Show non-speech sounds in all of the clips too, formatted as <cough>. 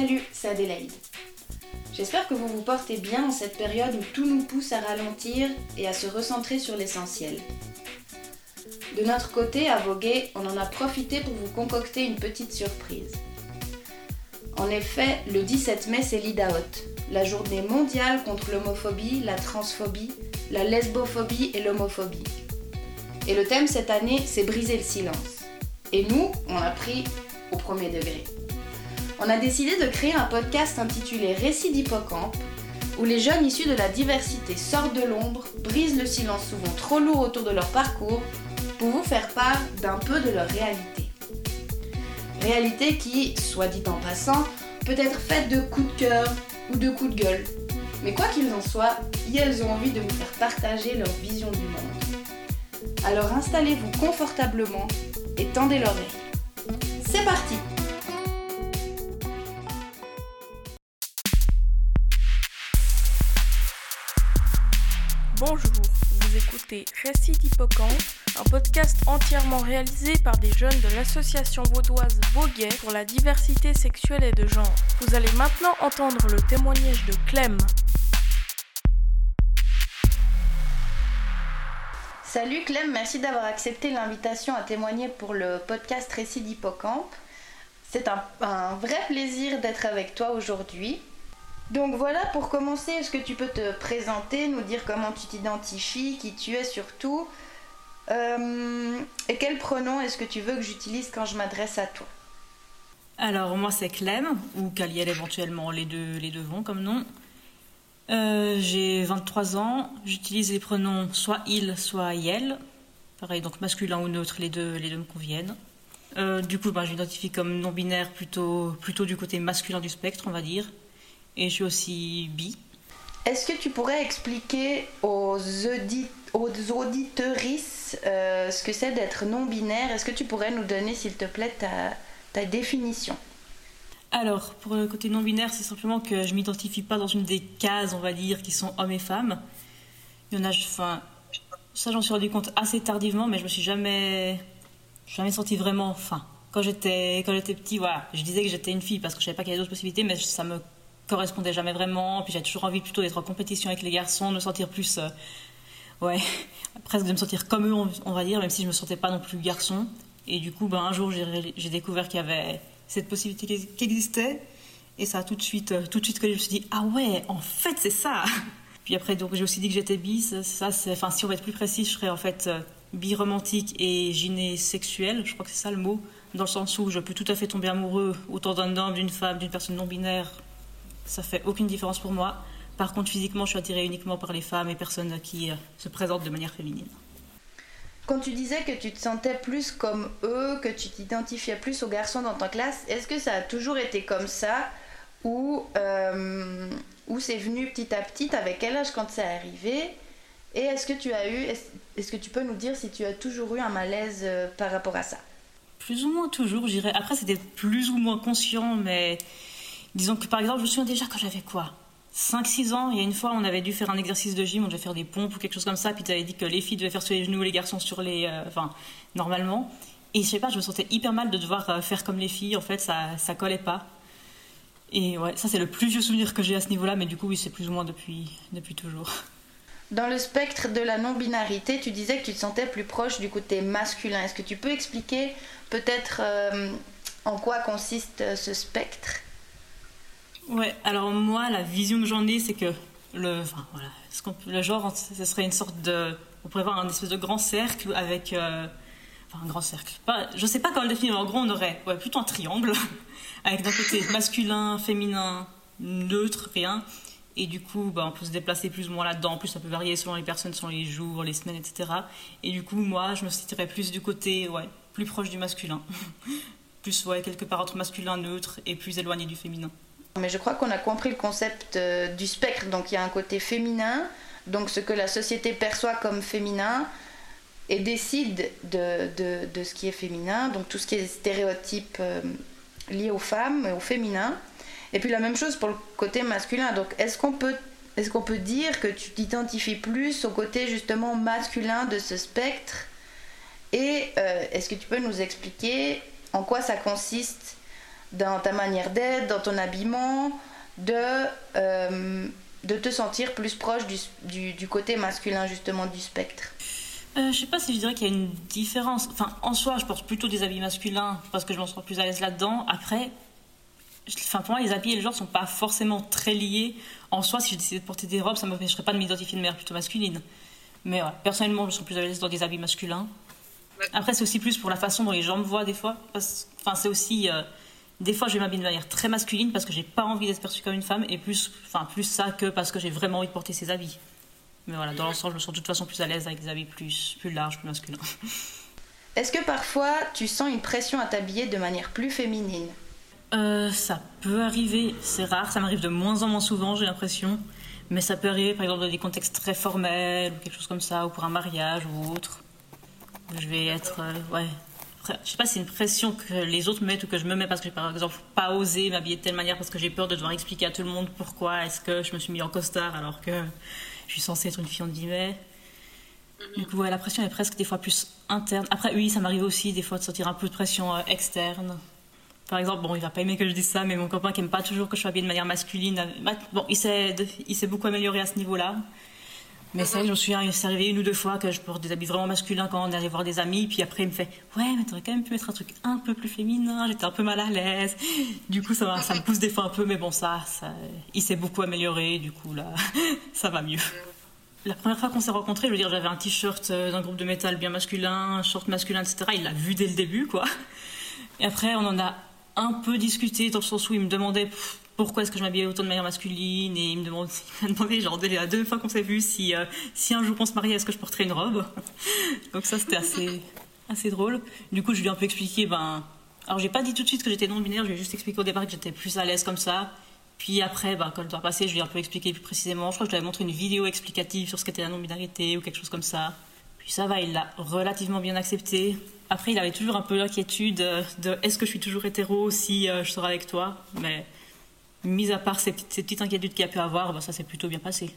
Salut, c'est Adélaïde. J'espère que vous vous portez bien en cette période où tout nous pousse à ralentir et à se recentrer sur l'essentiel. De notre côté, à Voguer, on en a profité pour vous concocter une petite surprise. En effet, le 17 mai, c'est l'Idaot, la journée mondiale contre l'homophobie, la transphobie, la lesbophobie et l'homophobie. Et le thème cette année, c'est briser le silence. Et nous, on a pris au premier degré on a décidé de créer un podcast intitulé Récits d'hippocampe, où les jeunes issus de la diversité sortent de l'ombre, brisent le silence souvent trop lourd autour de leur parcours, pour vous faire part d'un peu de leur réalité. Réalité qui, soit dit en passant, peut être faite de coups de cœur ou de coups de gueule. Mais quoi qu'il en soit, elles ont envie de vous faire partager leur vision du monde. Alors installez-vous confortablement et tendez l'oreille. C'est parti Bonjour, vous écoutez Récit d'Hippocampe, un podcast entièrement réalisé par des jeunes de l'association vaudoise Voguet pour la diversité sexuelle et de genre. Vous allez maintenant entendre le témoignage de Clem. Salut Clem, merci d'avoir accepté l'invitation à témoigner pour le podcast Récit d'Hippocampe. C'est un, un vrai plaisir d'être avec toi aujourd'hui. Donc voilà, pour commencer, est-ce que tu peux te présenter, nous dire comment tu t'identifies, qui tu es surtout euh, Et quel pronom est-ce que tu veux que j'utilise quand je m'adresse à toi? Alors moi c'est Clem, ou Caliel éventuellement, les deux, les deux vont comme nom. Euh, j'ai 23 ans, j'utilise les pronoms soit il, soit yel. Pareil, donc masculin ou neutre, les deux, les deux me conviennent. Euh, du coup, ben, je m'identifie comme non-binaire plutôt, plutôt du côté masculin du spectre, on va dire et je suis aussi bi. Est-ce que tu pourrais expliquer aux, audit aux euh, ce que c'est d'être non-binaire? Est-ce que tu pourrais nous donner, s'il te plaît, ta, ta définition? Alors, pour le côté non-binaire, c'est simplement que je m'identifie pas dans une des cases, on va dire, qui sont hommes et femmes. Il y en a, enfin, ça j'en suis rendu compte assez tardivement, mais je me suis jamais, jamais senti vraiment, enfin, quand j'étais, quand j'étais petit, voilà, je disais que j'étais une fille parce que je savais pas qu'il y avait d'autres possibilités, mais ça me correspondait jamais vraiment. Puis j'avais toujours envie plutôt d'être en compétition avec les garçons, de me sentir plus. Euh, ouais, <laughs> presque de me sentir comme eux, on, va dire, même si je me sentais pas non plus garçon. Et du coup, ben, un jour, j'ai découvert qu'il y avait cette possibilité qui existait. Et ça a tout de suite, euh, tout de suite que je me suis dit, ah ouais, en fait, c'est ça. <laughs> Puis après, donc, j'ai aussi dit que j'étais bi. Ça, c'est, enfin, si on va être plus précis, je serais en fait euh, bi romantique et sexuel Je crois que c'est ça le mot. Dans le sens où je peux tout à fait tomber amoureux autant d'un homme, d'une femme, d'une personne non binaire, ça fait aucune différence pour moi. Par contre, physiquement, je suis attirée uniquement par les femmes et personnes qui euh, se présentent de manière féminine. Quand tu disais que tu te sentais plus comme eux, que tu t'identifiais plus aux garçons dans ta classe, est-ce que ça a toujours été comme ça ou, euh, ou c'est venu petit à petit Avec quel âge quand c'est arrivé Et est-ce que tu as eu, est-ce que tu peux nous dire si tu as toujours eu un malaise euh, par rapport à ça? Plus ou moins toujours, j'irais. Après, c'était plus ou moins conscient, mais Disons que par exemple, je me souviens déjà quand j'avais quoi? 5-6 ans, il y a une fois, on avait dû faire un exercice de gym, on devait faire des pompes ou quelque chose comme ça, puis tu avais dit que les filles devaient faire sur les genoux, les garçons sur les. Euh, enfin, normalement. Et je sais pas, je me sentais hyper mal de devoir euh, faire comme les filles, en fait, ça, ça collait pas. Et ouais, ça c'est le plus vieux souvenir que j'ai à ce niveau-là, mais du coup, oui, c'est plus ou moins depuis, depuis toujours. Dans le spectre de la non-binarité, tu disais que tu te sentais plus proche du côté masculin. Est-ce que tu peux expliquer peut-être euh, en quoi consiste ce spectre? Ouais, alors moi, la vision que j'en ai, c'est que le, enfin, voilà, le genre, ce serait une sorte de. On pourrait voir un espèce de grand cercle avec. Euh, enfin, un grand cercle. Pas, je sais pas comment le définir, mais en gros, on aurait ouais, plutôt un triangle, <laughs> avec d'un côté masculin, féminin, neutre, rien. Et du coup, bah, on peut se déplacer plus ou moins là-dedans. En plus, ça peut varier selon les personnes, selon les jours, les semaines, etc. Et du coup, moi, je me situerais plus du côté, ouais, plus proche du masculin. <laughs> plus, ouais, quelque part entre masculin, neutre et plus éloigné du féminin. Mais je crois qu'on a compris le concept euh, du spectre. Donc il y a un côté féminin, donc ce que la société perçoit comme féminin, et décide de, ce qui est féminin, donc tout ce qui est stéréotype euh, lié aux femmes et au féminin. Et puis la même chose pour le côté masculin. Donc est-ce qu'on peut, est qu'on peut dire que tu t'identifies plus au côté justement masculin de ce spectre? Et euh, est-ce que tu peux nous expliquer en quoi ça consiste dans ta manière d'être, dans ton habillement, de, euh, de te sentir plus proche du, du, côté masculin justement du spectre euh, je sais pas si je dirais qu'il y a une différence. Enfin, en soi, je porte plutôt des habits masculins parce que je m'en sens plus à l'aise là-dedans. Après, enfin, pour moi, les habits et le genre sont pas forcément très liés. En soi, si je décidais de porter des robes, ça ne m'empêcherait pas de m'identifier de manière plutôt masculine. Mais personnellement, je me sens plus à l'aise dans des habits masculins. Après, c'est aussi plus pour la façon dont les gens me voient des fois. Enfin, c'est aussi. Euh, des fois, je vais m'habiller de manière très masculine parce que j'ai pas envie d'être perçue comme une femme, et plus, enfin, plus ça que parce que j'ai vraiment envie de porter ces habits. Mais voilà, dans l'ensemble, je me sens de toute façon plus à l'aise avec des habits plus, plus larges, plus masculins. <laughs> Est-ce que parfois tu sens une pression à t'habiller de manière plus féminine? Euh, Ça peut arriver, c'est rare, ça m'arrive de moins en moins souvent, j'ai l'impression. Mais ça peut arriver par exemple dans des contextes très formels ou quelque chose comme ça, ou pour un mariage ou autre. Je vais être. Euh, ouais. Je sais pas si c'est une pression que les autres mettent ou que je me mets parce que j'ai par exemple pas osé m'habiller de telle manière parce que j'ai peur de devoir expliquer à tout le monde pourquoi est-ce que je me suis mis en costard alors que je suis censée être une fille en guillemets. Du coup, ouais, la pression est presque des fois plus interne. Après, oui, ça m'arrive aussi des fois de sentir un peu de pression euh, externe. Par exemple, bon, il va pas aimer que je dise ça, mais mon copain qui aime pas toujours que je sois habillée de manière masculine, euh, bon, il s'est, il s'est beaucoup amélioré à ce niveau-là. Mais c'est vrai que arrivé une ou deux fois que je porte des habits vraiment masculins quand on allait voir des amis, puis après il me fait Ouais, mais t'aurais quand même pu mettre un truc un peu plus féminin, j'étais un peu mal à l'aise. Du coup, ça, ça me pousse des fois un peu, mais bon, ça, ça il s'est beaucoup amélioré, du coup, là, <laughs> ça va mieux. La première fois qu'on s'est rencontrés, je veux dire, j'avais un t-shirt euh, d'un groupe de métal bien masculin, un short masculin, etc. Il l'a vu dès le début, quoi. Et après, on en a un peu discuté dans le sens où il me demandait pourquoi est-ce que je m'habillais autant de manière masculine et il me demandait, <laughs> il m'a demandé genre la deux fois qu'on s'est vu si euh, si un jour on se mariait est-ce que je porterais une robe? <laughs> Donc ça c'était assez assez drôle. Du coup je lui ai un peu expliqué ben alors j'ai pas dit tout de suite que j'étais non binaire je lui ai juste expliqué au départ que j'étais plus à l'aise comme ça. Puis après ben, quand le temps passé je lui ai un peu expliqué plus précisément. Je crois que je lui avais montré une vidéo explicative sur ce qu'était la non binarité ou quelque chose comme ça. Puis ça va il l'a relativement bien accepté. Après, il avait toujours un peu l'inquiétude de est-ce que je suis toujours hétéro si euh, je sors avec toi? Mais mis à part ces petites, inquiétudes qu'il a pu avoir, bah, ça s'est plutôt bien passé.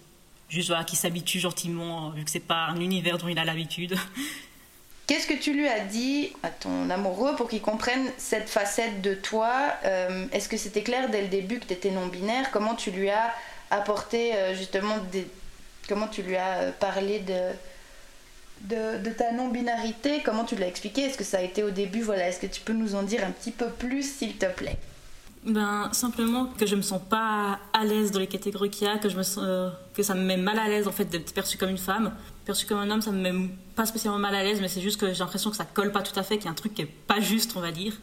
Juste voilà, qu'il s'habitue gentiment, vu que c'est pas un univers dont il a l'habitude. <laughs> Qu'est-ce que tu lui as dit à ton amoureux pour qu'il comprenne cette facette de toi euh, Est-ce que c'était clair dès le début que tu étais non-binaire? Comment tu lui as apporté euh, justement des... Comment tu lui as parlé de, de, ta non-binarité, comment tu l'as expliqué? Est-ce que ça a été au début? Voilà, est-ce que tu peux nous en dire un petit peu plus, s'il te plaît? Ben, simplement que je me sens pas à l'aise dans les catégories qu'il y a, que, je me euh, que ça me met mal à l'aise en fait d'être perçue comme une femme. Perçue comme un homme, ça me met pas spécialement mal à l'aise, mais c'est juste que j'ai l'impression que ça colle pas tout à fait, qu'il y a un truc qui est pas juste, on va dire.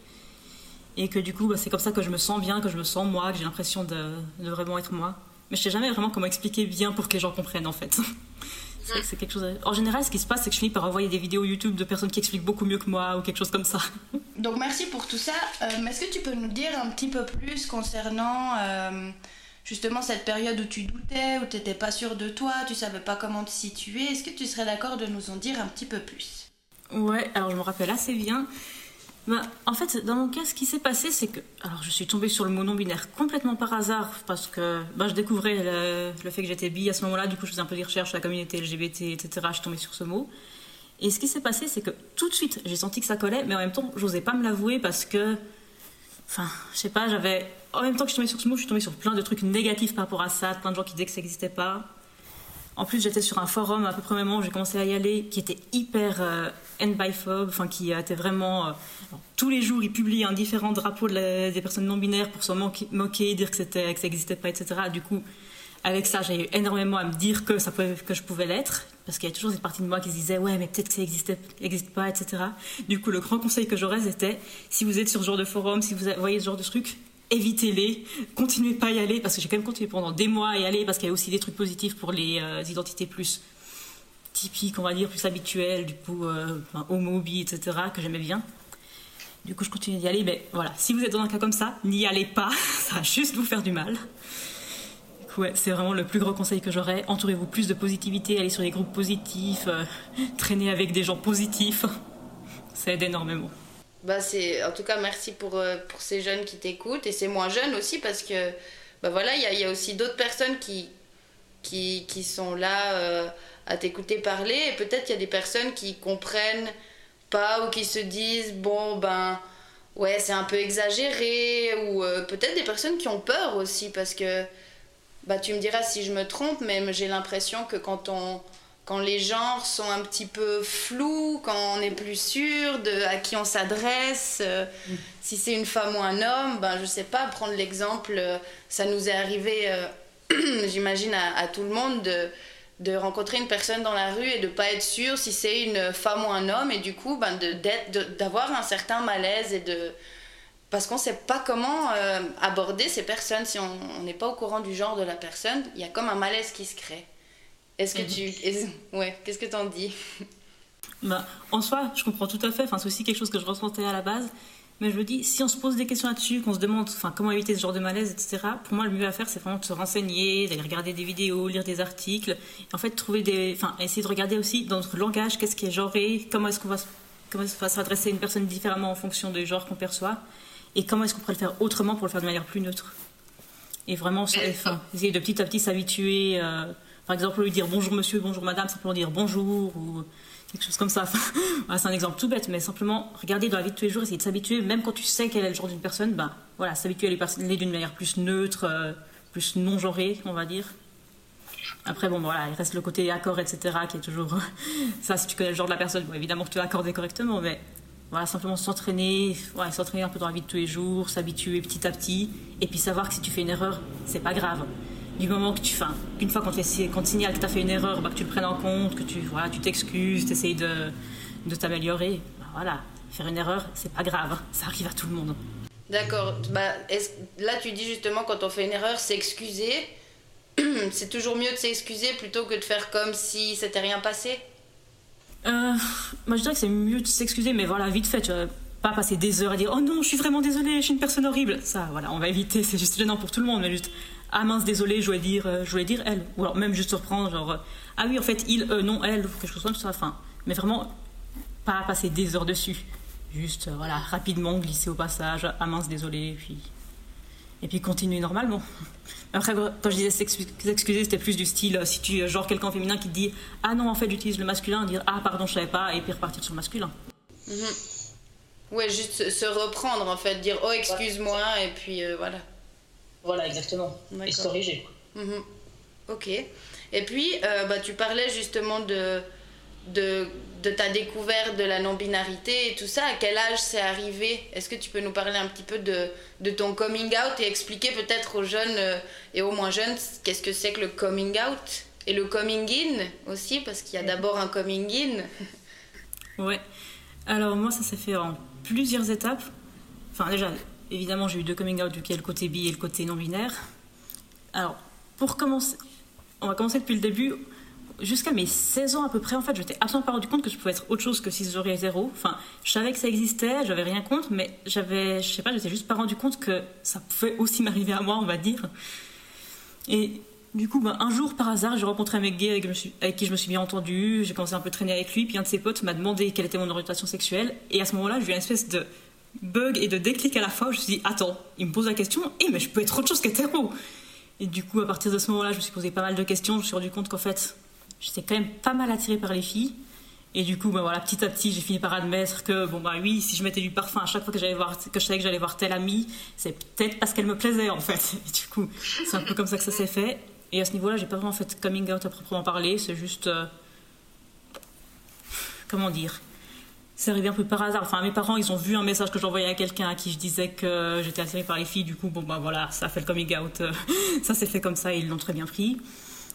Et que du coup, bah, c'est comme ça que je me sens bien, que je me sens moi, que j'ai l'impression de, de, vraiment être moi. Mais je sais jamais vraiment comment expliquer bien pour que les gens comprennent en fait. <laughs> C'est quelque chose. En général, ce qui se passe, c'est que je finis par envoyer des vidéos YouTube de personnes qui expliquent beaucoup mieux que moi ou quelque chose comme ça. <laughs> Donc merci pour tout ça. Euh, est-ce que tu peux nous dire un petit peu plus concernant euh, justement cette période où tu doutais, où tu n'étais pas sûr de toi, tu savais pas comment te situer? Est-ce que tu serais d'accord de nous en dire un petit peu plus? Ouais, alors je me rappelle assez bien. Bah, en fait, dans mon cas, ce qui s'est passé, c'est que. Alors, je suis tombée sur le mot non-binaire complètement par hasard, parce que bah, je découvrais le, fait que j'étais bi à ce moment-là, du coup, je faisais un peu des recherches sur la communauté LGBT, etc. Je suis tombée sur ce mot. Et ce qui s'est passé, c'est que tout de suite, j'ai senti que ça collait, mais en même temps, j'osais pas me l'avouer parce que. Enfin, je sais pas, j'avais. En même temps que je suis tombée sur ce mot, je suis tombée sur plein de trucs négatifs par rapport à ça, plein de gens qui disaient que ça n'existait pas. En plus, j'étais sur un forum à peu près au moment où j'ai commencé à y aller, qui était hyper euh, end-biphobe, enfin qui était vraiment. Euh, tous les jours, ils publiaient un différent drapeau des personnes non binaires pour se moquer, dire que, c'était, que ça n'existait pas, etc. Du coup, avec ça, j'ai eu énormément à me dire que, ça pouvait, que je pouvais l'être, parce qu'il y a toujours cette partie de moi qui se disait ouais, mais peut-être que ça n'existe pas, etc. Du coup, le grand conseil que j'aurais, c'était si vous êtes sur ce genre de forum, si vous voyez ce genre de truc, évitez-les, continuez pas à y aller, parce que j'ai quand même continué pendant des mois à y aller, parce qu'il y a aussi des trucs positifs pour les euh, identités plus typiques, on va dire, plus habituelles, du coup, euh, homo, bi, etc., que j'aimais bien. Du coup, je continue d'y aller, mais voilà, si vous êtes dans un cas comme ça, n'y allez pas, <laughs> ça va juste vous faire du mal. Ouais, c'est vraiment le plus gros conseil que j'aurais. Entourez-vous plus de positivité, allez sur les groupes positifs, euh, traînez avec des gens positifs, <laughs> ça aide énormément. Bah c'est en tout cas merci pour, euh, pour ces jeunes qui t'écoutent et ces moins jeunes aussi parce que bah voilà il y a, aussi d'autres personnes qui, qui, sont là euh, à t'écouter parler et peut-être il y a des personnes qui comprennent pas ou qui se disent bon ben ouais, c'est un peu exagéré, ou euh, peut-être des personnes qui ont peur aussi, parce que, bah, tu me diras si je me trompe, mais j'ai l'impression que quand on quand les genres sont un petit peu flous, quand on n'est plus sûr de à qui on s'adresse, euh, mm. si c'est une femme ou un homme, ben je sais pas, prendre l'exemple, euh, ça nous est arrivé, <clears throat> j'imagine à, tout le monde de de rencontrer une personne dans la rue et de pas être sûr si c'est une femme ou un homme et du coup ben d'avoir un certain malaise et de parce qu'on sait pas comment euh, aborder ces personnes si on n'est pas au courant du genre de la personne il y a comme un malaise qui se crée est-ce que mhm. tu ouais qu'est-ce que t'en dis? Bah, en soi je comprends tout à fait enfin c'est aussi quelque chose que je ressentais à la base mais je me dis, si on se pose des questions là-dessus, qu'on se demande enfin, comment éviter ce genre de malaise, etc., pour moi, le mieux à faire, c'est vraiment de se renseigner, d'aller regarder des vidéos, lire des articles, et en fait, trouver des. Enfin, essayer de regarder aussi dans notre langage, qu'est-ce qui est genré, comment est-ce qu'on va, comment va s'adresser à une personne différemment en fonction du genre qu'on perçoit, et comment est-ce qu'on pourrait le faire autrement pour le faire de manière plus neutre. Et vraiment, enfin, essayer de petit à petit s'habituer. Euh, par exemple, lui dire bonjour monsieur, bonjour madame, simplement dire bonjour, ou quelque chose comme ça. <laughs> c'est un exemple tout bête, mais simplement regarder dans la vie de tous les jours, essayer de s'habituer, même quand tu sais quel est le genre d'une personne, ben voilà, s'habituer à les d'une manière plus neutre, euh, plus non genrée, on va dire. Après, bon, voilà, il reste le côté accord, etc., qui est toujours. <laughs> ça, si tu connais le genre de la personne, évidemment que tu vas accorder correctement, mais voilà, simplement s'entraîner, s'entraîner un peu dans la vie de tous les jours, s'habituer petit à petit, et puis savoir que si tu fais une erreur, c'est pas grave du moment que tu fais, une fois qu'on te, signale que tu as fait une erreur, bah, que tu le prennes en compte, que tu voilà, tu t'excuses, tu essayes de, de t'améliorer. Bah, voilà, faire une erreur, c'est pas grave, hein. ça arrive à tout le monde. D'accord. Bah, là, tu dis justement quand on fait une erreur, s'excuser. <clears throat> c'est toujours mieux de s'excuser plutôt que de faire comme si c'était rien passé? Euh, Moi, je dirais que c'est mieux de s'excuser, mais voilà, vite fait, tu vas pas passer des heures à dire Oh non, je suis vraiment désolée, je suis une personne horrible. Ça, voilà, on va éviter, <laughs> c'est juste gênant pour tout le monde, mais juste ah mince désolé je voulais dire euh, je voulais dire elle. Ou alors même juste reprendre genre euh, ah oui en fait il euh, non elle ou quelque chose comme ça enfin. Mais vraiment pas passer des heures dessus. Juste voilà rapidement glisser au passage ah mince désolé puis et puis continuer normalement. <laughs> Après quand je disais s'excuser c'était plus du style si tu genre quelqu'un féminin qui te dit ah non en fait j'utilise le masculin dire ah pardon je savais pas et puis repartir sur le masculin. Mm-hmm. ouais juste se reprendre en fait dire oh excuse-moi et puis voilà voilà, exactement. Et se corriger. Mhm. Ok. Et puis, euh, bah, tu parlais justement de, de, de, ta découverte de la non-binarité et tout ça. À quel âge c'est arrivé? Est-ce que tu peux nous parler un petit peu de, de ton coming out et expliquer peut-être aux jeunes euh, et aux moins jeunes qu'est-ce que c'est que le coming out? Et le coming in aussi Parce qu'il y a d'abord un coming in. Ouais. Alors moi, ça s'est fait en plusieurs étapes. Enfin, déjà, évidemment, j'ai eu deux coming out, vu qu'il le côté bi et le côté non-binaire. Alors, pour commencer, on va commencer depuis le début. Jusqu'à mes 16 ans à peu près, en fait, je m'étais absolument pas rendu compte que je pouvais être autre chose que cisgenre et hétéro. Enfin, je savais que ça existait, j'avais rien contre, mais j'avais, je sais pas, j'étais juste pas rendu compte que ça pouvait aussi <laughs> m'arriver à moi, on va dire. Et du coup, ben, un jour, par hasard, j'ai rencontré un mec gay avec, avec, qui je me suis bien entendu, j'ai commencé un peu traîner avec lui, puis un de ses potes m'a demandé quelle était mon orientation sexuelle, et à ce moment-là, j'ai eu une espèce de bug et de déclic à la fois. Je me suis dit, attends, il me pose la question, et eh, mais je peux être autre chose qu'hétéro. Et du coup, à partir de ce moment-là, je me suis posé pas mal de questions. Je me suis rendu compte qu'en fait, j'étais quand même pas mal attirée par les filles. Et du coup, ben voilà, petit à petit, j'ai fini par admettre que, bon, bah oui, si je mettais du parfum à chaque fois que, j'allais voir, que je savais que j'allais voir telle amie, c'est peut-être parce qu'elle me plaisait, en fait. Et du coup, c'est un peu comme ça que ça s'est fait. Et à ce niveau-là, j'ai pas vraiment fait coming out à proprement parler. C'est juste. Euh, comment dire c'est arrivé un peu par hasard. Enfin, mes parents, ils ont vu un message que j'envoyais à quelqu'un à qui je disais que j'étais attirée par les filles. Du coup, bon, ben voilà, ça a fait le coming out. <laughs> ça s'est fait comme ça et ils l'ont très bien pris.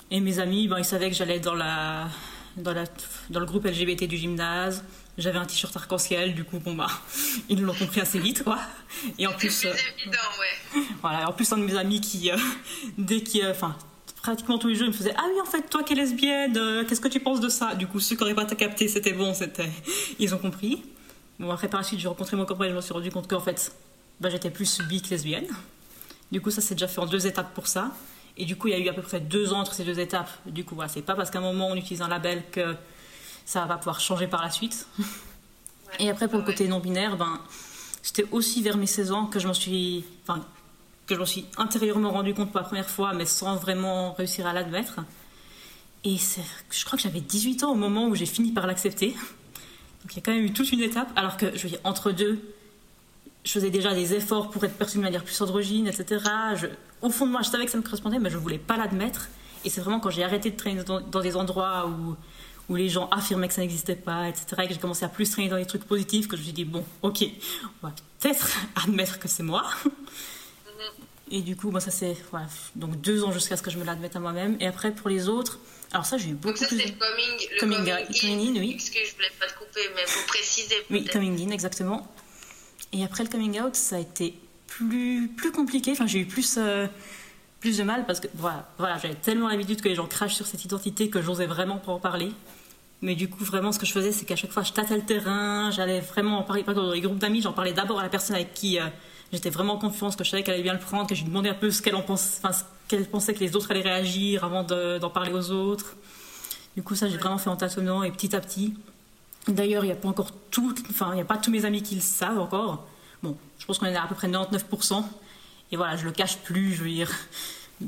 Et mes amis, ben, ils savaient que j'allais dans, la, dans, la, dans le groupe LGBT du gymnase. J'avais un t-shirt arc-en-ciel, du coup, bon, bah, <laughs> ils l'ont compris assez vite, quoi. Et en plus. Euh, évident, ouais. <laughs> Voilà, en plus, un de mes amis qui, euh, dès qu'il. Enfin, pratiquement tous les jours, il me faisait Ah oui, en fait, toi qui es lesbienne, euh, qu'est-ce que tu penses de ça? Du coup, ceux qui n'auraient pas capté, c'était bon, c'était... ils ont compris. Bon, après, par la suite, j'ai rencontré mon copain et je me suis rendu compte qu'en fait, bah, j'étais plus bi que lesbienne. Du coup, ça s'est déjà fait en deux étapes pour ça. Et du coup, il y a eu à peu près deux ans entre ces deux étapes. Du coup, voilà, c'est pas parce qu'à un moment on utilise un label que ça va pouvoir changer par la suite. et après, pour le côté non-binaire, ben, c'était aussi vers mes 16 ans que je m'en suis. Enfin, que je me suis intérieurement rendu compte pour la première fois, mais sans vraiment réussir à l'admettre. Et je crois que j'avais 18 ans au moment où j'ai fini par l'accepter. Donc il y a quand même eu toute une étape, alors que je veux dire, entre deux, je faisais déjà des efforts pour être perçue de manière plus androgyne, etc. Au fond de moi, je savais que ça me correspondait, mais je ne voulais pas l'admettre. Et c'est vraiment quand j'ai arrêté de traîner dans, des endroits où, où les gens affirmaient que ça n'existait pas, etc., et que j'ai commencé à plus traîner dans des trucs positifs, que je me suis dit, bon, ok, on va peut-être <laughs> admettre que c'est moi. Et du coup, moi, ça c'est voilà, donc deux ans jusqu'à ce que je me l'admette à moi-même. Et après, pour les autres, alors ça, j'ai eu beaucoup Donc ça, c'est le coming, le coming, coming, in, oui. Excuse, je voulais pas te couper, mais pour préciser. Oui, coming in, exactement. Et après le coming out, ça a été plus, plus compliqué. Enfin, j'ai eu plus, euh, plus de mal parce que voilà, voilà j'avais tellement l'habitude que les gens crachent sur cette identité que j'osais vraiment pas en parler. Mais du coup, vraiment, ce que je faisais, c'est qu'à chaque fois, je tâtais le terrain, j'allais vraiment en parler. Par exemple, dans les groupes d'amis, j'en parlais d'abord à la personne avec qui euh, j'étais vraiment en confiance, que je savais qu'elle allait bien le prendre, que je lui demandais un peu ce qu'elle en pense, enfin, ce qu'elle pensait que les autres allaient réagir avant d'en parler aux autres. Du coup, ça, j'ai vraiment fait en tâtonnant et petit à petit. D'ailleurs, il n'y a pas encore tout, enfin, il n'y a pas tous mes amis qui le savent encore. Bon, je pense qu'on est à, à peu près 99%. Et voilà, je le cache plus, je veux dire.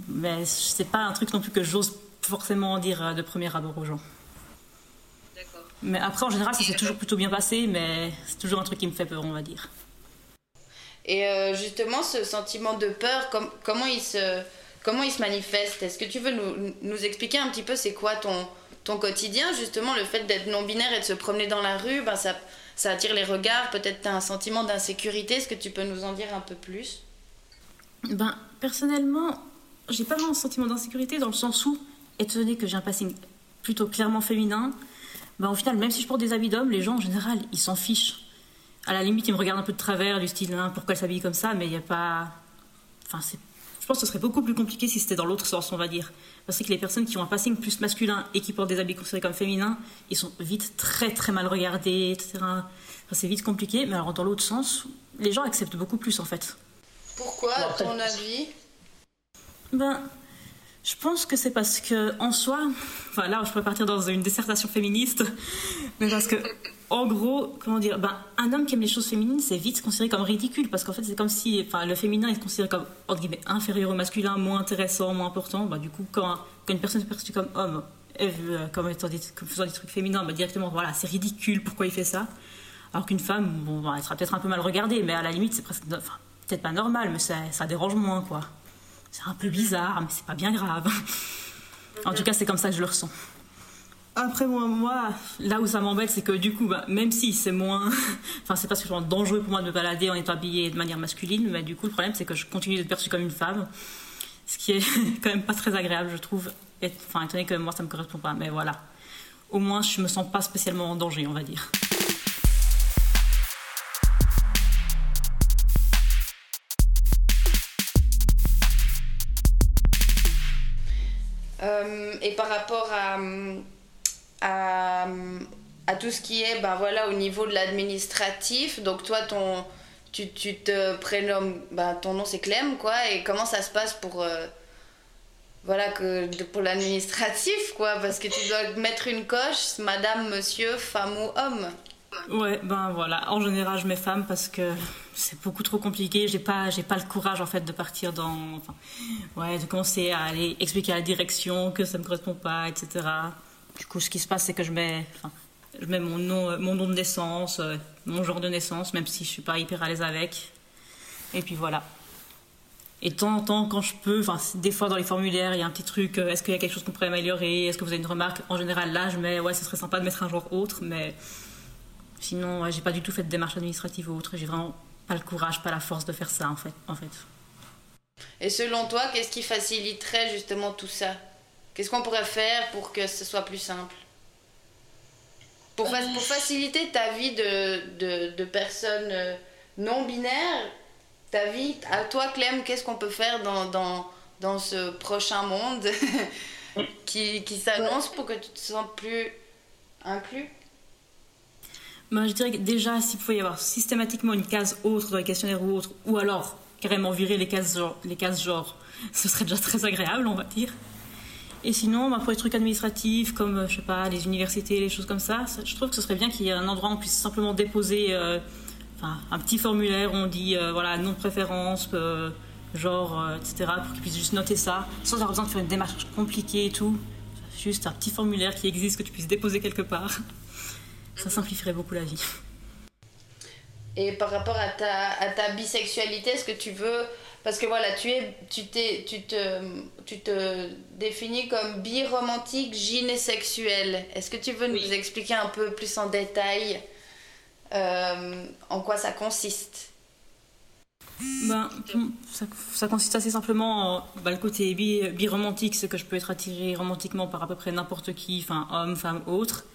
Mais c'est pas un truc non plus que j'ose forcément dire euh, de premier abord aux gens. Mais après, en général, ça s'est toujours plutôt bien passé, mais c'est toujours un truc qui me fait peur, on va dire. Et euh, justement, ce sentiment de peur, comment, il se, comment il se manifeste? Est-ce que tu veux nous, nous, expliquer un petit peu c'est quoi ton, ton quotidien Justement, le fait d'être non-binaire et de se promener dans la rue, ben ça, attire les regards, peut-être tu as un sentiment d'insécurité. Est-ce que tu peux nous en dire un peu plus? Ben, personnellement, j'ai pas vraiment un sentiment d'insécurité dans le sens où, étant donné que j'ai un passing plutôt clairement féminin, ben, au final, même si je porte des habits d'homme, les gens en général, ils s'en fichent. À la limite, ils me regardent un peu de travers, du style hein, pourquoi elle s'habille comme ça, mais il n'y a pas. Enfin, je pense que ce serait beaucoup plus compliqué si c'était dans l'autre sens, on va dire. Parce que les personnes qui ont un passing plus masculin et qui portent des habits considérés comme féminins, ils sont vite très très mal regardés, etc. Enfin, c'est vite compliqué, mais alors dans l'autre sens, les gens acceptent beaucoup plus en fait. Pourquoi, à ton avis Ben, je pense que c'est parce que en soi, enfin là je pourrais partir dans une dissertation féministe, mais parce que en gros, comment dire, ben, un homme qui aime les choses féminines, c'est vite considéré comme ridicule parce qu'en fait c'est comme si, enfin le féminin est considéré comme entre guillemets inférieur au masculin, moins intéressant, moins important. Ben, du coup, quand, quand une personne est perçue comme homme, euh, comme, comme faisant des trucs féminins, ben, directement voilà, c'est ridicule, pourquoi il fait ça? Alors qu'une femme, bon, elle sera peut-être un peu mal regardée, mais à la limite c'est presque, enfin, peut-être pas normal, mais ça, ça dérange moins quoi c'est un peu bizarre, mais c'est pas bien grave. en tout cas, c'est comme ça que je le ressens. Après, moi, moi là où ça m'embête, c'est que du coup, bah, même si c'est moins. <laughs> enfin, c'est pas suffisamment dangereux pour moi de me balader en étant habillée de manière masculine, mais du coup, le problème, c'est que je continue d'être perçue comme une femme. Ce qui est <laughs> quand même pas très agréable, je trouve. Enfin, étant donné que moi, ça me correspond pas. Mais voilà. Au moins, je me sens pas spécialement en danger, on va dire. Euh, et par rapport à, à, tout ce qui est ben voilà, au niveau de l'administratif, donc toi, ton, tu, tu te prénommes, ben, ton nom c'est Clem, quoi, et comment ça se passe pour, euh, voilà, que, pour l'administratif, quoi, parce que tu dois mettre une coche, madame, monsieur, femme ou homme. Ouais, ben voilà. En général, je mets femme parce que c'est beaucoup trop compliqué. J'ai pas, j'ai pas le courage en fait de partir dans, enfin, ouais, de commencer à aller expliquer à la direction que ça me correspond pas, etc. Du coup, ce qui se passe, c'est que je mets, je mets mon nom, mon nom de naissance, euh, mon genre de naissance, même si je suis pas hyper à l'aise avec. Et puis voilà. Et de temps en temps, quand je peux, des fois dans les formulaires, il y a un petit truc, euh, est-ce qu'il y a quelque chose qu'on pourrait améliorer? Est-ce que vous avez une remarque? En général, là, je mets, ouais, ce serait sympa de mettre un genre autre, mais Sinon, j'ai pas du tout fait de démarche administrative ou autre. J'ai vraiment pas le courage, pas la force de faire ça, en fait. En fait. Et selon toi, qu'est-ce qui faciliterait justement tout ça? Qu'est-ce qu'on pourrait faire pour que ce soit plus simple? Pour, faciliter ta vie de, de, personne euh, non binaire, ta vie, à toi Clem, qu'est-ce qu'on peut faire dans, dans, dans ce prochain monde <laughs> qui, qui s'annonce pour que tu te sentes plus inclus? Je dirais que déjà, s'il pouvait y avoir systématiquement une case autre dans les questionnaires ou autre, ou alors carrément virer les cases genre, les cases genre ce serait déjà très agréable, on va dire. Et sinon, bah, pour les trucs administratifs, comme, euh, je sais pas, les universités, les choses comme ça, je trouve que ce serait bien qu'il y ait un endroit où on puisse simplement déposer euh, un petit formulaire où on dit, euh, voilà, nom de préférence, genre, etc., pour qu'ils puissent juste noter ça, sans avoir besoin de faire une démarche compliquée et tout. Juste un petit formulaire qui existe, que tu puisses déposer quelque part. <laughs> Ça simplifierait beaucoup la vie. Et par rapport à ta bisexualité, est-ce que tu veux parce que voilà, tu, es, tu, t'es, tu, te, tu te définis comme bi-romantique. Est-ce que tu veux nous expliquer un peu plus en détail euh, en quoi ça consiste? Ben, ça, ça, consiste assez simplement en ben, le côté bi-romantique, c'est que je peux être attirée romantiquement par à peu près n'importe qui, enfin homme, femme, autre.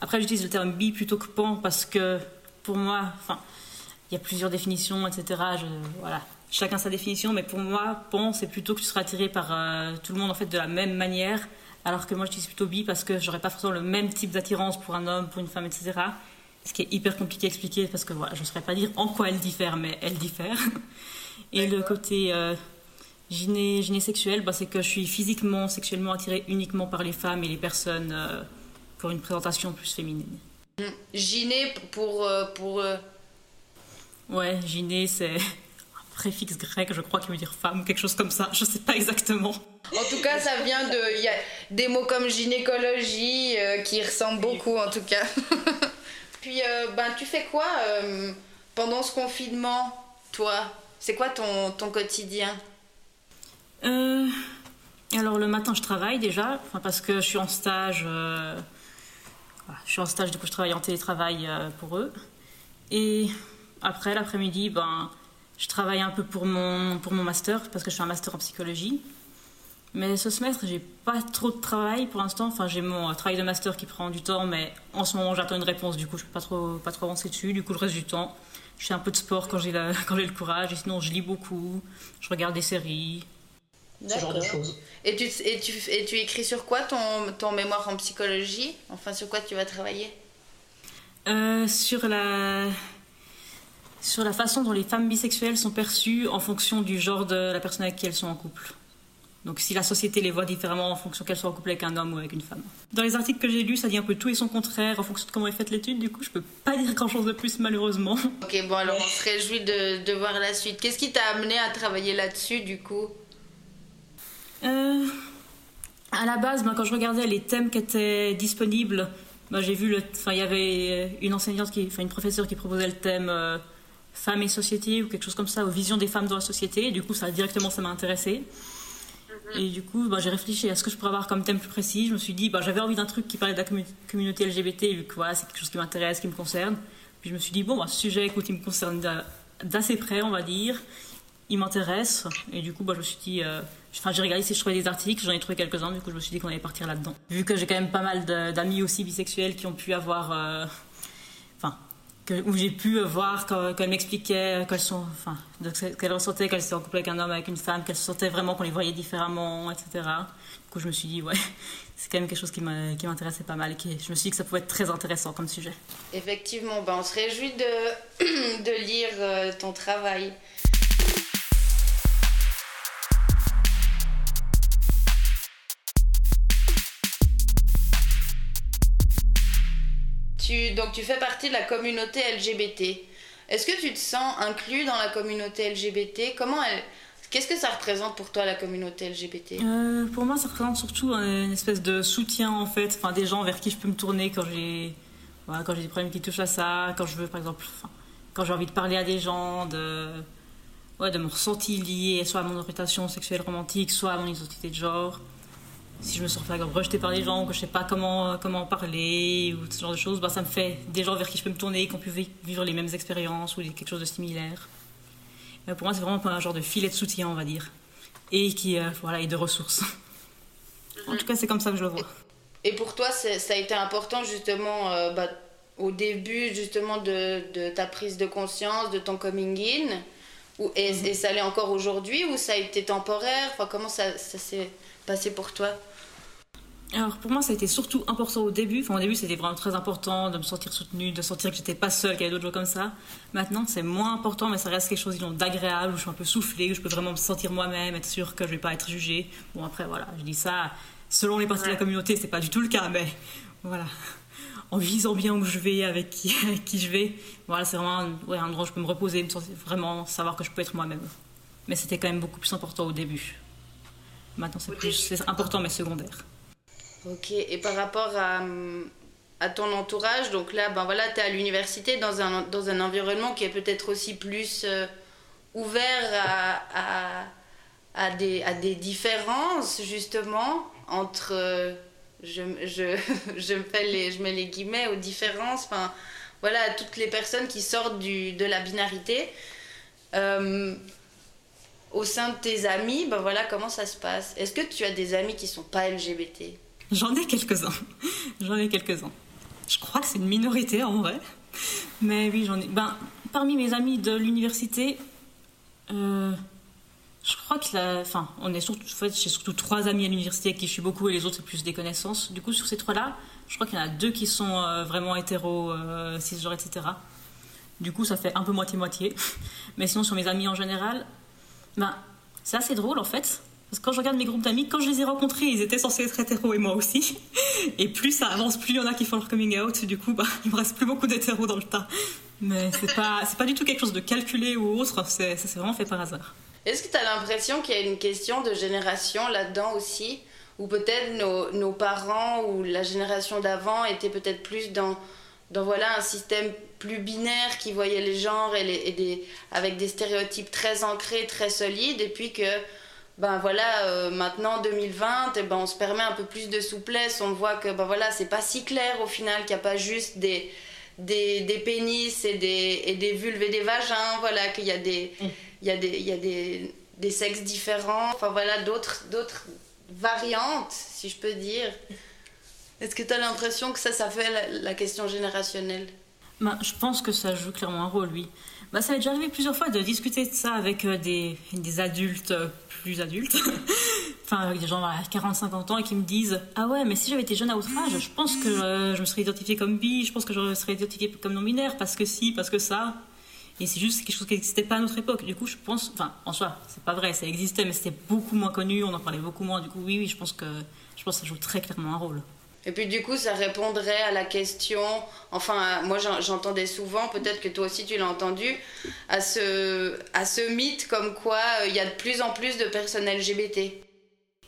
Après, j'utilise le terme bi plutôt que pan parce que pour moi, enfin, il y a plusieurs définitions, etc. Je, voilà, chacun sa définition, mais pour moi, pan, c'est plutôt que tu seras attiré par euh, tout le monde en fait de la même manière, alors que moi, j'utilise plutôt bi parce que j'aurais pas forcément le même type d'attirance pour un homme, pour une femme, etc. Ce qui est hyper compliqué à expliquer parce que voilà, je ne saurais pas dire en quoi elle diffère, mais elle diffère. <laughs> Et le côté euh, gyné, gyné bah, c'est que je suis physiquement, sexuellement attirée uniquement par les femmes et les personnes euh, ont une présentation plus féminine. Gyné pour. Euh, pour Ouais, gyné, c'est préfixe grec, je crois, qui veut dire femme, quelque chose comme ça. Je sais pas exactement. En tout cas, ça vient de. Il y a des mots comme gynécologie euh, qui ressemblent beaucoup, en tout cas. <laughs> Puis, euh, ben, tu fais quoi euh, pendant ce confinement, toi? C'est quoi ton, ton quotidien? Alors, le matin, je travaille déjà, parce que je suis en stage. je suis en stage, du coup, je travaille en télétravail pour eux. Et après, l'après-midi, ben je travaille un peu pour mon, pour mon master, parce que je suis un master en psychologie. Mais ce semestre, j'ai pas trop de travail pour l'instant. Enfin, j'ai mon travail de master qui prend du temps, mais en ce moment, j'attends une réponse. Du coup, je peux pas trop, pas trop avancer dessus. Du coup, je reste du temps. Je fais un peu de sport quand j'ai, <laughs> quand j'ai le courage. Et sinon, je lis beaucoup. Je regarde des séries. Ce genre de choses. Et tu, et, tu, et tu écris sur quoi ton, ton mémoire en psychologie? Enfin, sur quoi tu vas travailler? Euh, Sur la sur la façon dont les femmes bisexuelles sont perçues en fonction du genre de la personne avec qui elles sont en couple. Donc si la société les voit différemment en fonction qu'elles soient en couple avec un homme ou avec une femme. Dans les articles que j'ai lus, ça dit un peu tout et son contraire en fonction de comment est faite l'étude. Du coup, je peux pas dire grand chose de plus malheureusement. <laughs> Ok, bon alors on se réjouit de, de voir la suite. Qu'est-ce qui t'a amené à travailler là-dessus du coup? Euh, À la base, ben, quand je regardais les thèmes qui étaient disponibles, ben, j'ai vu le, enfin il y avait une enseignante qui, enfin une professeure qui proposait le thème. Euh, femmes et société ou quelque chose comme ça, aux visions des femmes dans la société. Et du coup, ça directement, ça m'a intéressé. Mhm. Et du coup, bah, j'ai réfléchi à ce que je pourrais avoir comme thème plus précis. Je me suis dit, bah, j'avais envie d'un truc qui parlait de la communauté LGBT, vu que voilà, c'est quelque chose qui m'intéresse, qui me concerne. Puis je me suis dit, bon, bah, ce sujet, écoute, il me concerne d'assez près, on va dire. Il m'intéresse. Et du coup, bah, je me suis dit, euh, enfin, j'ai regardé si je trouvais des articles, j'en ai trouvé quelques-uns, du coup, je me suis dit qu'on allait partir là-dedans. Vu que j'ai quand même pas mal d'amis aussi bisexuels qui ont pu avoir. Euh, où j'ai pu voir qu'elle m'expliquait qu'elles sont, enfin, qu'elle ressentait qu'elle était en couple avec un homme, avec une femme, qu'elle se sentait vraiment qu'on les voyait différemment, etc. Du coup, je me suis dit, ouais, <laughs> c'est quand même quelque chose qui m'intéressait pas mal et je me suis dit que ça pouvait être très intéressant comme sujet. Effectivement, ben, on se réjouit de, <clears throat> de lire euh, ton travail. Donc tu fais partie de la communauté LGBT. Est-ce que tu te sens inclus dans la communauté LGBT Comment. Qu'est-ce que ça représente pour toi la communauté LGBT euh, Pour moi, ça représente surtout une espèce de soutien en fait, enfin des gens vers qui je peux me tourner quand j'ai quand j'ai des problèmes qui touchent à ça, quand je veux par exemple, quand j'ai envie de parler à des gens, de ouais, de me ressentir lié soit à mon orientation sexuelle romantique, soit à mon identité de genre si je me sens rejetée par les gens, que je sais pas comment, comment parler, ou ce genre de choses, bah, ça me fait des gens vers qui je peux me tourner, qui ont pu vivre les mêmes expériences ou quelque chose de similaire. pour moi, c'est vraiment un genre de filet de soutien, on va dire, et qui euh, voilà, et de ressources. en tout cas, c'est comme ça que je le vois. Et pour toi, ça a été important justement euh, bah, au début justement de, ta prise de conscience, de ton coming in, et, ça l'est encore aujourd'hui, ou ça a été temporaire? Enfin, Comment ça s'est passé pour toi? Alors pour moi, ça a été surtout important au début. Enfin, au début, c'était vraiment très important de me sentir soutenue, de sentir que j'étais pas seule, qu'il y avait d'autres gens comme ça. Maintenant, c'est moins important, mais ça reste quelque chose d'agréable, où je suis un peu soufflée, où je peux vraiment me sentir moi-même, être sûre que je vais pas être jugée. Bon, après, voilà, je dis ça. Selon les parties de la communauté, c'est pas du tout le cas, mais voilà. En visant bien où je vais, avec qui, <laughs> qui je vais, voilà, c'est vraiment un, ouais, un endroit où je peux me reposer, me sentir, vraiment savoir que je peux être moi-même. Mais c'était quand même beaucoup plus important au début. Maintenant, c'est important, mais secondaire. Ok, et par rapport à, ton entourage. Donc là, ben voilà, tu es à l'université dans un, dans un environnement qui est peut-être aussi plus euh, ouvert à, à, des, à des différences, justement, entre. euh, je, je, <laughs> je, fais les, je mets les guillemets aux différences, enfin, voilà, à toutes les personnes qui sortent du, de la binarité. Euh, au sein de tes amis, ben voilà, comment ça se passe? Est-ce que tu as des amis qui sont pas LGBT J'en ai quelques-uns. J'en ai quelques-uns. Je crois que c'est une minorité en vrai. Mais oui, j'en ai. Ben, parmi mes amis de l'université, euh, je crois que la. Enfin, on est surtout. En fait, j'ai surtout trois amis à l'université avec qui je suis beaucoup et les autres, c'est plus des connaissances. Du coup, sur ces trois-là, je crois qu'il y en a deux qui sont euh, vraiment hétéros, euh, cisgenres, etc. Du coup, ça fait un peu moitié-moitié. <laughs> Mais sinon, sur mes amis en général, ben, c'est assez drôle en fait. Parce que quand je regarde mes groupes d'amis, quand je les ai rencontrés, ils étaient censés être hétéros et moi aussi. <laughs> Et plus ça avance, plus il y en a qui font leur coming out. Du coup, bah, il me reste plus beaucoup d'hétéros dans le tas. Mais c'est pas, c'est pas du tout quelque chose de calculé ou autre. C'est, ça s'est vraiment fait par hasard. Est-ce que tu as l'impression qu'il y a une question de génération là-dedans aussi? Ou peut-être nos, parents ou la génération d'avant étaient peut-être plus dans, dans voilà, un système plus binaire qui voyait les genres et des, avec des stéréotypes très ancrés, très solides. Et puis que ben voilà, euh, maintenant 2020, eh ben on se permet un peu plus de souplesse. On voit que ben voilà, c'est pas si clair au final, qu'il n'y a pas juste des, des, pénis et des, et des vulves et des vagins. Voilà, qu'il y a des, y a des, il y a des, des sexes différents. Enfin voilà, d'autres, d'autres variantes, si je peux dire. Est-ce que tu as l'impression que ça, ça fait la, la question générationnelle? Ben, je pense que ça joue clairement un rôle, oui. Ben, ça m'est déjà arrivé plusieurs fois de discuter de ça avec euh, des, des adultes euh, plus adultes, <laughs> enfin avec des gens à 40-50 ans et qui me disent Ah ouais, mais si j'avais été jeune à votre âge, je pense que euh, je me serais identifiée comme bi, je pense que je serais identifiée comme non-binaire parce que si, parce que ça. Et c'est juste quelque chose qui n'existait pas à notre époque. Du coup, je pense, enfin, en soi, c'est pas vrai, ça existait, mais c'était beaucoup moins connu, on en parlait beaucoup moins. Du coup, oui, oui, je pense que, je pense que ça joue très clairement un rôle. Et puis du coup, ça répondrait à la question, enfin, moi j'en- j'entendais souvent, peut-être que toi aussi tu l'as entendu, à ce, à ce mythe comme quoi euh, il y a de plus en plus de personnes LGBT.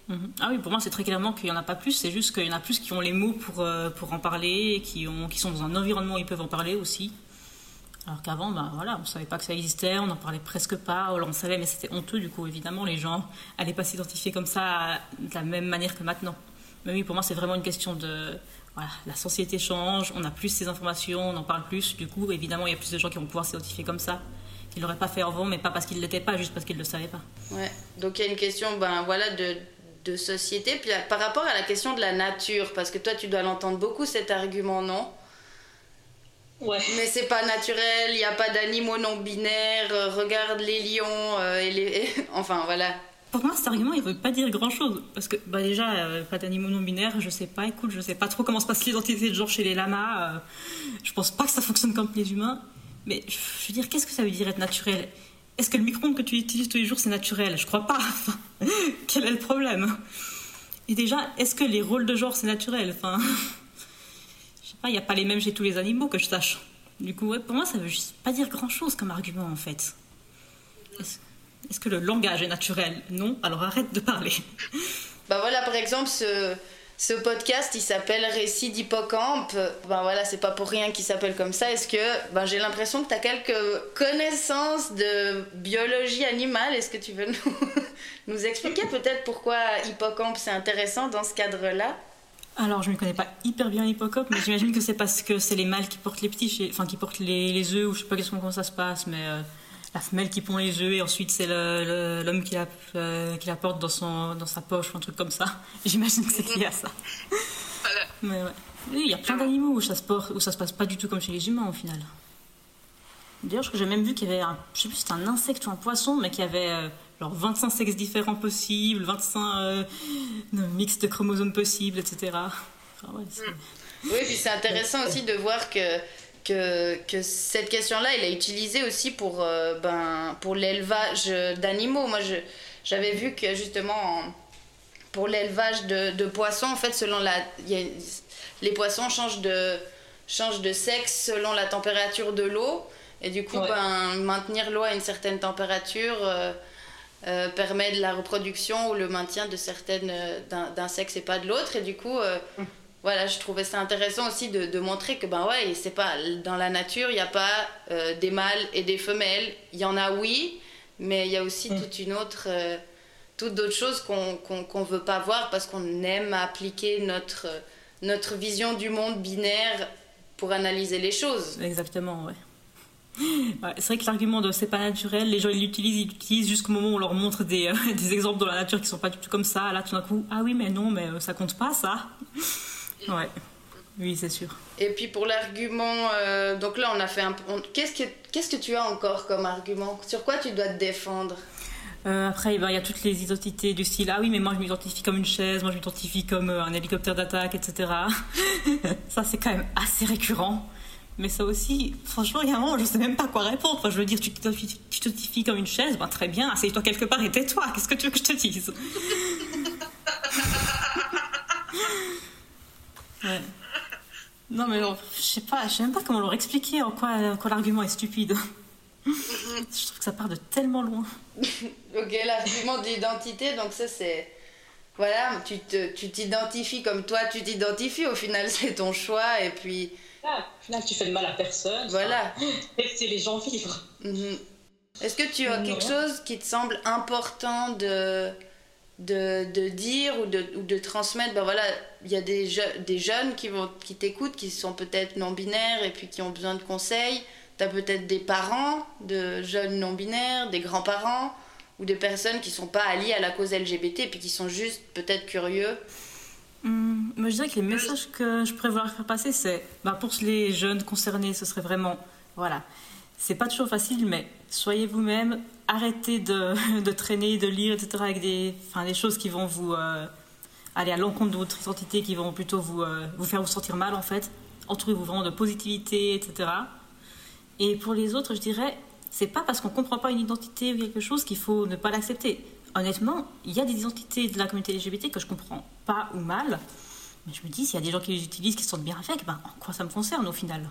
Mhm. Ah oui, pour moi, c'est très clairement qu'il n'y en a pas plus, c'est juste qu'il y en a plus qui ont les mots pour, euh, pour en parler qui, ont, qui sont dans un environnement où ils peuvent en parler aussi. Alors qu'avant, ben voilà, on savait pas que ça existait, on n'en parlait presque pas, alors on savait, mais c'était honteux, du coup, évidemment, les gens allaient pas s'identifier comme ça de la même manière que maintenant. Mais oui, pour moi, c'est vraiment une question de. Voilà, la société change, on a plus ces informations, on en parle plus, du coup, évidemment, il y a plus de gens qui vont pouvoir s'identifier comme ça, qu'ils l'auraient pas fait avant, mais pas parce qu'ils l'étaient pas, juste parce qu'ils le savaient pas. Ouais. Donc il y a une question, ben voilà, de, de société. Puis euh, par rapport à la question de la nature, parce que toi tu dois l'entendre beaucoup cet argument, non? Ouais. Mais c'est pas naturel, il n'y a pas d'animaux non binaires, euh, regarde les lions euh, et les. <laughs> enfin voilà. Pour moi, cet argument, il veut pas dire grand-chose. Parce que, bah déjà, euh, pas d'animaux non binaires, je sais pas, écoute, je sais pas trop comment se passe l'identité de genre chez les lamas. euh, je pense pas que ça fonctionne comme les humains. Mais je veux dire, qu'est-ce que ça veut dire être naturel? Est-ce que le micro-ondes que tu utilises tous les jours, c'est naturel? Je crois pas. <laughs> Quel est le problème? Et déjà, est-ce que les rôles de genre, c'est naturel? Enfin, je sais pas, il n'y a pas les mêmes chez tous les animaux que je sache. Du coup, ouais, pour moi, ça veut juste pas dire grand-chose comme argument, en fait. Est-ce que le langage est naturel? Non, alors arrête de parler. <laughs> Bah voilà, par exemple, ce, ce podcast, il s'appelle Récit d'hippocampe. Ben voilà, c'est pas pour rien qu'il s'appelle comme ça. Est-ce que, ben j'ai l'impression que tu as quelques connaissances de biologie animale. Est-ce que tu veux nous, <laughs> nous expliquer peut-être pourquoi hippocampe c'est intéressant dans ce cadre-là? Alors, je ne me connais pas hyper bien l'hippocampe, mais j'imagine que c'est parce que c'est les mâles qui portent les petits, enfin qui portent les, les œufs, ou je sais pas exactement comment ça se passe, mais euh, la femelle qui pond les œufs et ensuite c'est l'homme qui la, euh, qui la porte dans, son, dans sa poche ou un truc comme ça. <laughs> J'imagine que c'est lié à ça. Voilà. <laughs> Mais ouais. Oui, il y a plein d'animaux où ça, se porte, où ça se passe pas du tout comme chez les humains au final. D'ailleurs, je crois que j'ai même vu qu'il y avait un, je sais plus c'était un insecte ou un poisson, mais qu'il y avait euh, genre 25 sexes différents possibles, 25 euh, mix de chromosomes possibles, etc. Enfin, ouais, c'est- Oui, puis c'est intéressant aussi de voir que, que, que cette question-là, elle est utilisée aussi pour, euh, ben, pour l'élevage d'animaux. Moi, j'avais vu que justement, en- pour l'élevage de, de poissons, en fait, selon la, il y a- les poissons changent de, changent de sexe selon la température de l'eau. Et du coup, Ouais. ben, maintenir l'eau à une certaine température euh, euh, permet de la reproduction ou le maintien de certaines, d'un, d'un sexe et pas de l'autre. Et du coup, euh, voilà, je trouvais ça intéressant aussi de, de montrer que ben ouais, c'est pas dans la nature, il n'y a pas euh, des mâles et des femelles. Il y en a oui, mais il y a aussi mm. toute une autre, euh, toutes d'autres choses qu'on qu'on veut pas voir parce qu'on aime appliquer notre notre vision du monde binaire pour analyser les choses. Exactement, ouais. <laughs> Ouais, c'est vrai que l'argument de c'est pas naturel, les gens ils l'utilisent, ils l'utilisent jusqu'au moment où on leur montre des, euh, <laughs> des, exemples dans la nature qui sont pas du tout comme ça. Là, tout d'un coup, ah oui, mais non, mais ça compte pas ça. <laughs> Ouais. Oui, c'est sûr. Et puis pour l'argument, euh, donc là on a fait un. Qu'est-ce que qu'est-ce que tu as encore comme argument? Sur quoi tu dois te défendre? Euh, après, ben, il y a toutes les identités du style Ah oui, mais moi je m'identifie comme une chaise, moi je m'identifie comme euh, un hélicoptère d'attaque, etc. <laughs> ça, c'est quand même assez récurrent. Mais ça aussi, franchement, il y a un moment, je sais même pas quoi répondre. Enfin, je veux dire, tu t'identifies comme une chaise, ben, très bien, assieds-toi quelque part et tais-toi. Qu'est-ce que tu veux que je te dise? Ouais. Non, mais je sais pas, je sais même pas comment leur expliquer en quoi, l'argument est stupide. <laughs> je trouve que ça part de tellement loin. ok, l'argument d'identité, donc ça c'est. Voilà, tu t'identifies comme toi, tu t'identifies, au final <laughs> c'est ton choix, et puis. Ah, au final tu fais de mal à personne. Voilà. Laissez les gens vivre. Mhm. Est-ce que tu as quelque chose qui te semble important de de, de, dire ou de, ou de transmettre, ben voilà, il y a des, des jeunes qui, vont, qui t'écoutent, qui sont peut-être non-binaires et puis qui ont besoin de conseils. Tu as peut-être des parents de jeunes non-binaires, des grands-parents ou des personnes qui sont pas alliées à la cause LGBT et puis qui sont juste peut-être curieux. Hum, moi, je dirais que les messages que je pourrais vouloir faire passer, c'est ben, pour les jeunes concernés, ce serait vraiment, voilà, c'est pas toujours facile, mais soyez vous-même, arrêtez de, <laughs> de, traîner, de lire, etc., avec des, enfin, des choses qui vont vous euh, aller à l'encontre de votre identité, qui vont plutôt vous, euh, vous faire vous sentir mal, en fait. Entourez-vous vraiment de positivité, etc. Et pour les autres, je dirais, c'est pas parce qu'on comprend pas une identité ou quelque chose qu'il faut ne pas l'accepter. Honnêtement, il y a des identités de la communauté LGBT que je comprends pas ou mal, mais je me dis, s'il y a des gens qui les utilisent, qui se sentent bien avec, ben, en quoi ça me concerne au final?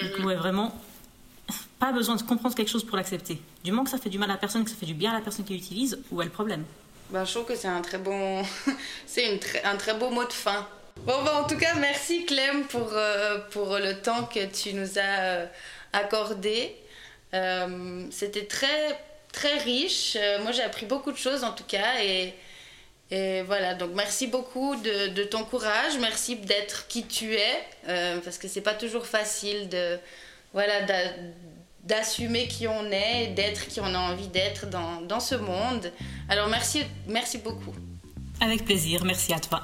Donc, ouais, vraiment, pas besoin de comprendre quelque chose pour l'accepter. Du moment que ça fait du mal à la personne, que ça fait du bien à la personne qui l'utilise, où est le problème ben, Je trouve que c'est un très bon, <laughs> c'est un très beau mot de fin. Bon, ben, en tout cas, merci Clem pour, euh, pour le temps que tu nous as euh, accordé. Euh, c'était très, très riche. moi, j'ai appris beaucoup de choses en tout cas. Et, et voilà, donc merci beaucoup de, de ton courage. Merci d'être qui tu es. parce que c'est pas toujours facile de voilà, d'assumer qui on est, d'être qui on a envie d'être dans, dans ce monde. Alors merci, merci beaucoup. Avec plaisir, merci à toi.